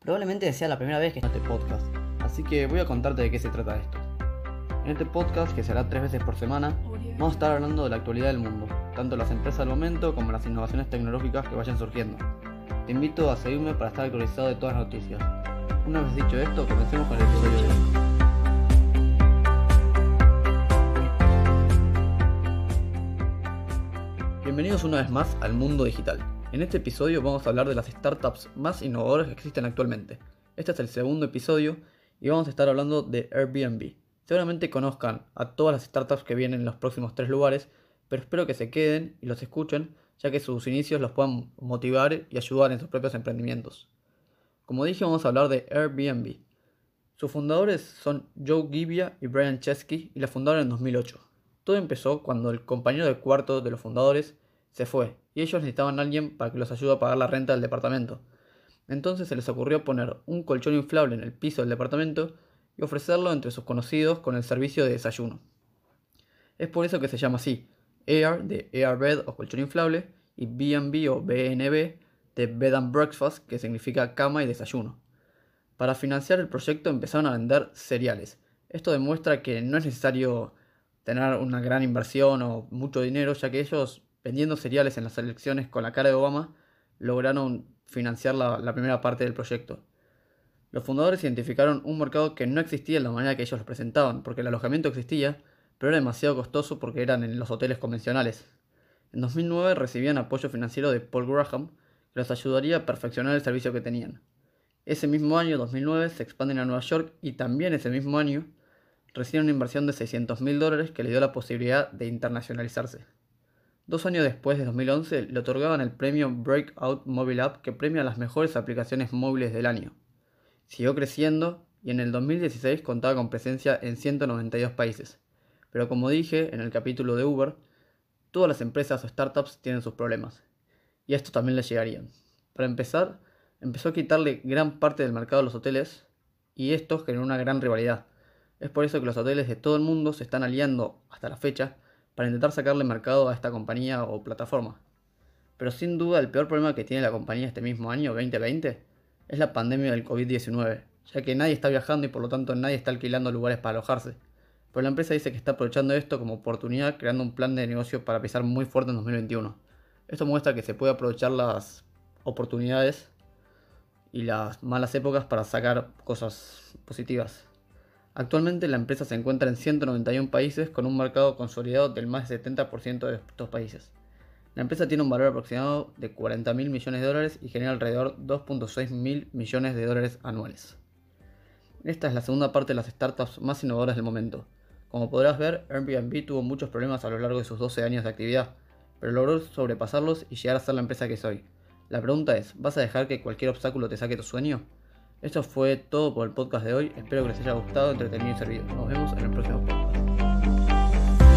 Probablemente sea la primera vez que este podcast, así que voy a contarte de qué se trata esto. En este podcast, que será tres veces por semana, vamos a estar hablando de la actualidad del mundo, tanto las empresas del momento como las innovaciones tecnológicas que vayan surgiendo. Te invito a seguirme para estar actualizado de todas las noticias. Una vez dicho esto, comencemos con el episodio de hoy. Bienvenidos una vez más al mundo digital. En este episodio vamos a hablar de las startups más innovadoras que existen actualmente. Este es el segundo episodio y vamos a estar hablando de Airbnb. Seguramente conozcan a todas las startups que vienen en los próximos tres lugares, pero espero que se queden y los escuchen, ya que sus inicios los puedan motivar y ayudar en sus propios emprendimientos. Como dije, vamos a hablar de Airbnb. Sus fundadores son Joe Gibbia y Brian Chesky y la fundaron en 2008. Todo empezó cuando el compañero de cuarto de los fundadores se fue y ellos necesitaban a alguien para que los ayude a pagar la renta del departamento. Entonces se les ocurrió poner un colchón inflable en el piso del departamento y ofrecerlo entre sus conocidos con el servicio de desayuno. Es por eso que se llama así, Air de Air Bed o colchón inflable y BB o BNB de Bed and Breakfast que significa cama y desayuno. Para financiar el proyecto empezaron a vender cereales. Esto demuestra que no es necesario tener una gran inversión o mucho dinero, ya que ellos, vendiendo cereales en las elecciones con la cara de Obama, lograron financiar la, primera parte del proyecto. Los fundadores identificaron un mercado que no existía en la manera que ellos lo presentaban, porque el alojamiento existía, pero era demasiado costoso porque eran en los hoteles convencionales. En 2009 recibían apoyo financiero de Paul Graham, que los ayudaría a perfeccionar el servicio que tenían. Ese mismo año, 2009, se expanden a Nueva York y también ese mismo año recibe una inversión de 600 mil dólares que le dio la posibilidad de internacionalizarse. Dos años después, de 2011, le otorgaban el premio Breakout Mobile App que premia las mejores aplicaciones móviles del año. Siguió creciendo y en el 2016 contaba con presencia en 192 países. Pero como dije en el capítulo de Uber, todas las empresas o startups tienen sus problemas. Y a esto también les llegarían. Para empezar, empezó a quitarle gran parte del mercado a los hoteles y esto generó una gran rivalidad es por eso que los hoteles de todo el mundo se están aliando hasta la fecha para intentar sacarle mercado a esta compañía o plataforma. Pero sin duda el peor problema que tiene la compañía este mismo año, 2020, es la pandemia del COVID-19, ya que nadie está viajando y por lo tanto nadie está alquilando lugares para alojarse. Pero la empresa dice que está aprovechando esto como oportunidad creando un plan de negocio para pisar muy fuerte en 2021. Esto muestra que se puede aprovechar las oportunidades y las malas épocas para sacar cosas positivas. Actualmente la empresa se encuentra en 191 países con un mercado consolidado del más del 70% de estos países. La empresa tiene un valor aproximado de 40 mil millones de dólares y genera alrededor 2.6 mil millones de dólares anuales. Esta es la segunda parte de las startups más innovadoras del momento. Como podrás ver, Airbnb tuvo muchos problemas a lo largo de sus 12 años de actividad, pero logró sobrepasarlos y llegar a ser la empresa que es hoy. La pregunta es, ¿vas a dejar que cualquier obstáculo te saque tu sueño? Esto fue todo por el podcast de hoy. Espero que les haya gustado, entretenido y servido. Nos vemos en el próximo podcast.